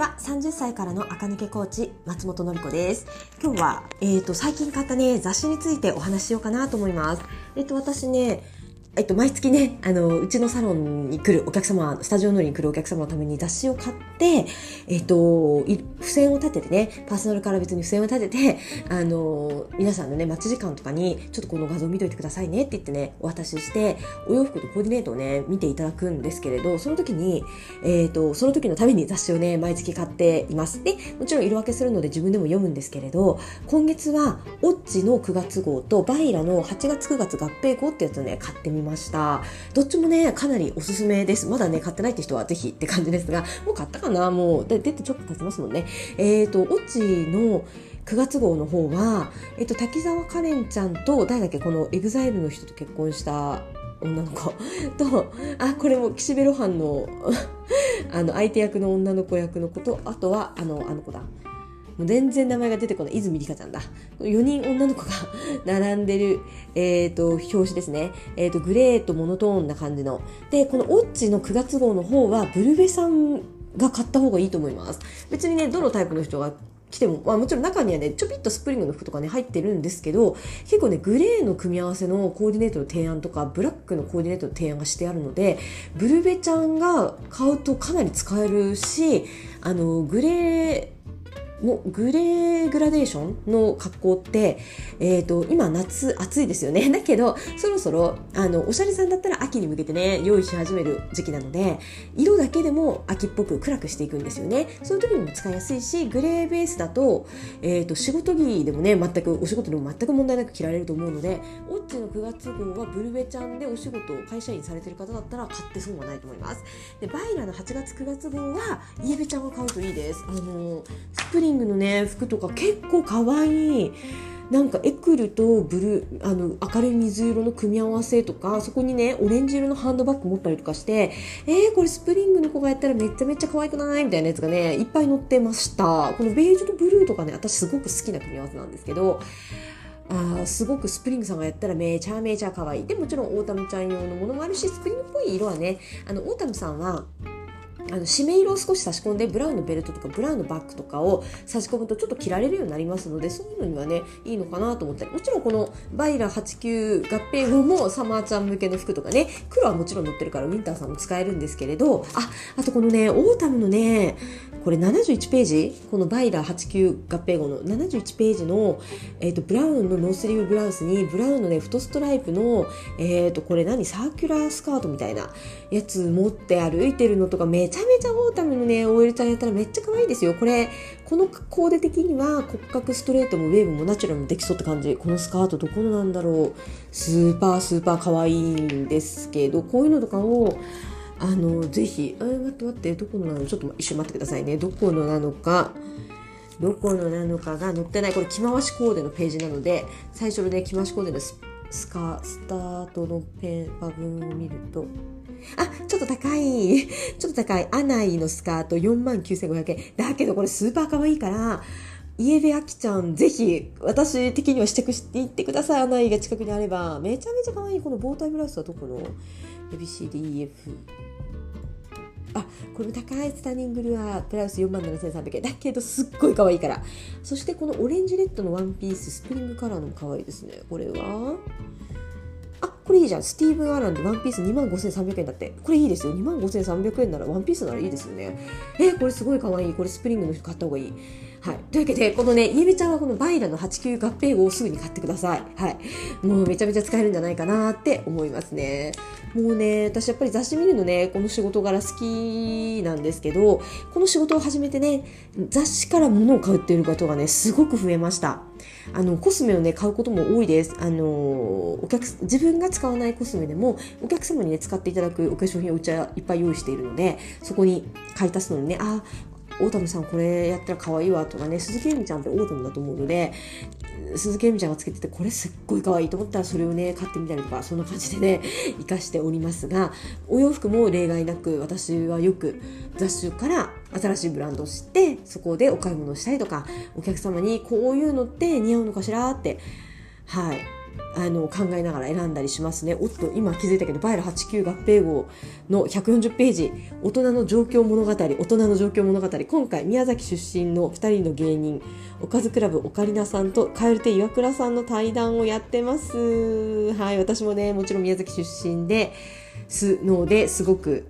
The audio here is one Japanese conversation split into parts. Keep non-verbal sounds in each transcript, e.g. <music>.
は30歳からの赤抜けコーチ松本のり子です。今日は、えーと、最近買ったね雑誌についてお話ししようかなと思います。えっ、ー、と私ねえっと、毎月ね、あの、うちのサロンに来るお客様、スタジオ乗りに来るお客様のために雑誌を買って、えっと、付箋を立ててね、パーソナルから別に付箋を立てて、あの、皆さんのね、待ち時間とかに、ちょっとこの画像を見といてくださいねって言ってね、お渡しして、お洋服とコーディネートをね、見ていただくんですけれど、その時に、えっと、その時のために雑誌をね、毎月買っています。で、もちろん色分けするので自分でも読むんですけれど、今月は、オッチの9月号と、 BAILA の8月9月合併号ってやつをね、買ってみました。どっちもね、かなりおすすめです。まだね、買ってないって人はぜひって感じですが、もう買ったかな？もう、で出てちょっと経ちますもんね。えっ、ー、と、オチの9月号の方は、えっ、ー、と、滝沢カレンちゃんと、誰だっけ、このエグザイルの人と結婚した女の子と、あ、これも岸辺露伴の <laughs> あの、相手役の女の子役の子と、あとは、あの、あの子だ。もう全然名前が出てこない泉里香ちゃんだ。4人女の子が <laughs> 並んでる、えっ、ー、と、表紙ですね。えっ、ー、と、グレーとモノトーンな感じの。で、このオッチの9月号の方は、ブルベさんが買った方がいいと思います。別にね、どのタイプの人が来ても、まあ、もちろん中にはねちょぴっとスプリングの服とかね入ってるんですけど結構ねグレーの組み合わせのコーディネートの提案とかブラックのコーディネートの提案がしてあるのでブルベちゃんが買うとかなり使えるしあのグレーもうグレーグラデーションの格好って、え、ー、と、今夏暑いですよね。<laughs> だけど、そろそろ、あの、おしゃれさんだったら秋に向けてね、用意し始める時期なので、色だけでも秋っぽく暗くしていくんですよね。そういう時にも使いやすいし、グレーベースだと、え、ー、と、仕事着でもね、全く、お仕事でも全く問題なく着られると思うので、オッチの9月号はブルベちゃんでお仕事、会社員されてる方だったら買って損はないと思います。で、バイラの8月9月号は、イエベちゃんが買うといいです。あの、スプリングのね服とか結構かわいいなんかエクルとブルーあの明るい水色の組み合わせとかそこにねオレンジ色のハンドバッグ持ったりとかしてえー、これスプリングの子がやったらめちゃめちゃ可愛くない？みたいなやつがねいっぱい載ってました。このベージュとブルーとかね私すごく好きな組み合わせなんですけどあすごくスプリングさんがやったらめちゃめちゃ可愛い。でもちろんオータムちゃん用のものもあるしスプリングっぽい色はねあのオータムさんはあの締め色を少し差し込んでブラウンのベルトとかブラウンのバッグとかを差し込むとちょっと着られるようになりますのでそういうのにはねいいのかなと思ったりもちろんこの BAILA 89合併号もサマーちゃん向けの服とかね黒はもちろん載ってるからウィンターさんも使えるんですけれど。ああとこのねオータムのねこれ71ページこの BAILA 89合併号の71ページの、えーと、ブラウンのノースリーブブラウスにブラウンのね太ストライプの、えーと、これ何？サーキュラースカートみたいなやつ持って歩いてるのとかめちゃめちゃオータムのね OL ちゃんやったらめっちゃ可愛いですよ。これこのコーデ的には骨格ストレートもウェーブもナチュラルもできそうって感じ。このスカートどこのなんだろう。スーパースーパー可愛いんですけどこういうのとかをあのぜひあ待って待ってどこのなのちょっと一瞬待ってくださいねどこのなのかどこのなのかが載ってないこれ着回しコーデのページなので最初のね着回しコーデのススカスタートのペンパ分を見るとあ、ちょっと高い。ちょっと高い。アナイのスカート49,500円。だけどこれスーパー可愛いから、家部あきちゃん、ぜひ、私的にはしてくしていってください。アナイが近くにあれば。めちゃめちゃ可愛い。このボータイブラウスはどこの ?ABCDEF。あこれ高いスタニングルアープラス4万7300円。だけどすっごい可愛いから。そしてこのオレンジレッドのワンピーススプリングカラーのも可愛いですね。これは？あこれいいじゃん。スティーブン・アランのワンピース2万5300円だって。これいいですよ。2万5300円ならワンピースならいいですよね。えー、これすごい可愛い。これスプリングの人買った方がいい。はい。というわけで、このね、イエベちゃんはこの BAILA の89合併号をすぐに買ってください。はい。もうめちゃめちゃ使えるんじゃないかなって思いますね。もうね、私やっぱり雑誌見るのね、この仕事柄好きなんですけど、この仕事を始めてね、雑誌から物を買うっていうことがね、すごく増えました。あの、コスメをね、買うことも多いです。あの、お客、自分が使わないコスメでも、お客様にね、使っていただくお化粧品をうちはいっぱい用意しているので、そこに買い足すのにね、あ、オータムさんこれやったら可愛いわとかね鈴木えみちゃんってオータムだと思うので鈴木えみちゃんがつけててこれすっごい可愛いと思ったらそれをね買ってみたりとかそんな感じでね <laughs> 活かしておりますがお洋服も例外なく私はよく雑誌から新しいブランドを知ってそこでお買い物したりとかお客様にこういうのって似合うのかしらってはい。あの考えながら選んだりしますね。おっと今気づいたけどバイラ89合併号の140ページ大人の状況物語大人の状況物語今回宮崎出身の2人の芸人おかずクラブオカリナさんと蛙亭岩倉さんの対談をやってます。はい私もねもちろん宮崎出身ですのですごく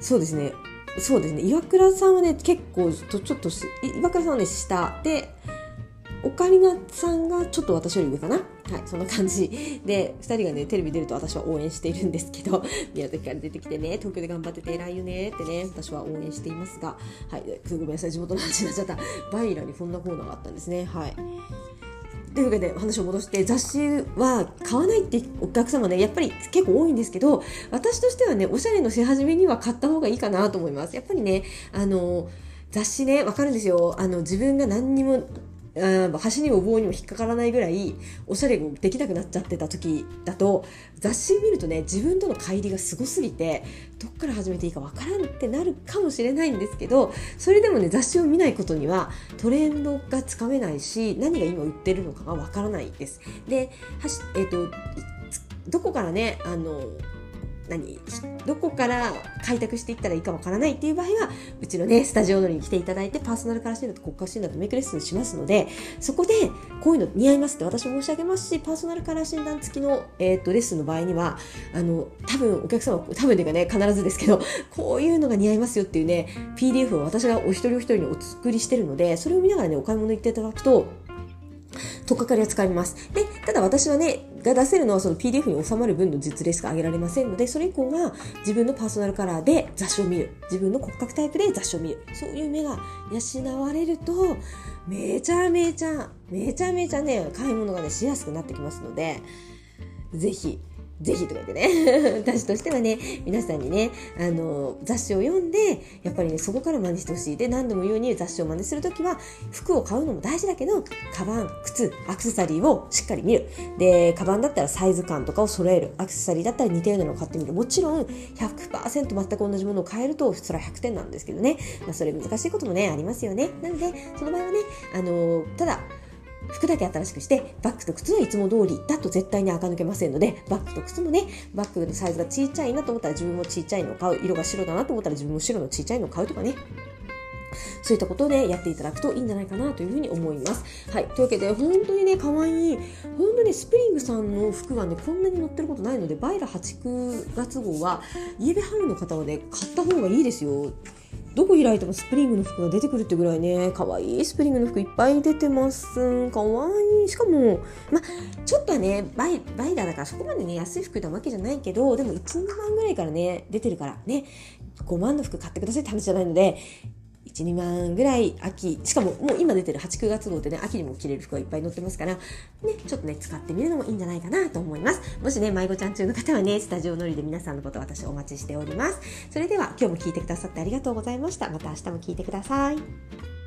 そうですねそうですね岩倉さんはね結構とちょっと岩倉さんはね下でオカリナさんがちょっと私より上かな？はいそんな感じ。で2人がねテレビ出ると私は応援しているんですけど <laughs> 宮崎から出てきてね東京で頑張ってて偉いよねってね私は応援していますがはいごめんなさい地元の話になっちゃった。バイラにこんなコーナーがあったんですね。はい。というわけで話を戻して雑誌は買わないってお客様ねやっぱり結構多いんですけど私としてはねおしゃれのし始めには買った方がいいかなと思います。やっぱりねあの雑誌ねわかるんですよ。あの自分が何にも端にも棒にも引っかからないぐらいおしゃれができなくなっちゃってた時だと雑誌見るとね自分との乖離がすごすぎてどっから始めていいかわからんってなるかもしれないんですけどそれでもね雑誌を見ないことにはトレンドがつかめないし何が今売ってるのかがわからないです。で、えーとどこからねあの何どこから開拓していったらいいかわからないっていう場合はうちのねスタジオのに来ていただいてパーソナルカラー診断と骨格診断とメイクレッスンしますのでそこでこういうの似合いますって私申し上げますしパーソナルカラー診断付きの、えーと、レッスンの場合にはあの多分お客様多分というかね必ずですけどこういうのが似合いますよっていうね PDF を私がお一人お一人にお作りしてるのでそれを見ながらねお買い物行っていただくととっかかりは使います。で、ただ私はね、が出せるのはその PDF に収まる分の実例しか上げられませんので、それ以降は自分のパーソナルカラーで雑誌を見る。自分の骨格タイプで雑誌を見る。そういう目が養われると、めちゃめちゃ、めちゃめちゃね、買い物がね、しやすくなってきますので、ぜひ、ぜひとか言ってね。<laughs> 私としてはね皆さんにねあの雑誌を読んでやっぱりねそこから真似してほしい。で何度も言うように雑誌を真似する時は服を買うのも大事だけどカバン靴アクセサリーをしっかり見る。でカバンだったらサイズ感とかを揃える。アクセサリーだったら似たようなのを買ってみる。もちろん100%全く同じものを買えるとそれは100点なんですけどね、まあ、それ難しいこともねありますよね。なのでその場合はねあのただ服だけ新しくして、バッグと靴はいつも通りだと絶対に垢抜けませんので、バッグと靴もね、バッグのサイズが小さいなと思ったら自分も小さいのを買う。色が白だなと思ったら自分も白の小さいのを買うとかね。そういったことでやっていただくといいんじゃないかなというふうに思います。はい。というわけで、本当にね、可愛い。本当にスプリングさんの服がね、こんなに載ってることないので、 BAILA 8、9月号は、イエベ春の方はね、買った方がいいですよ。どこ開いてもスプリングの服が出てくるってぐらいね、可愛いスプリングの服いっぱい出てます。可愛いしかも、まちょっとはね、バイバイダーだからそこまでね、安い服なわけじゃないけど、でも1、万ぐらいからね、出てるからね、5万の服買ってくださいって話じゃないので、1、2万ぐらい秋、しかももう今出てる8、9月号ってね、秋にも着れる服がいっぱい載ってますから、ね、ちょっとね、使ってみるのもいいんじゃないかなと思います。もしね、迷子ちゃん中の方はね、スタジオ乗りで皆さんのこと私お待ちしております。それでは今日も聞いてくださってありがとうございました。また明日も聞いてください。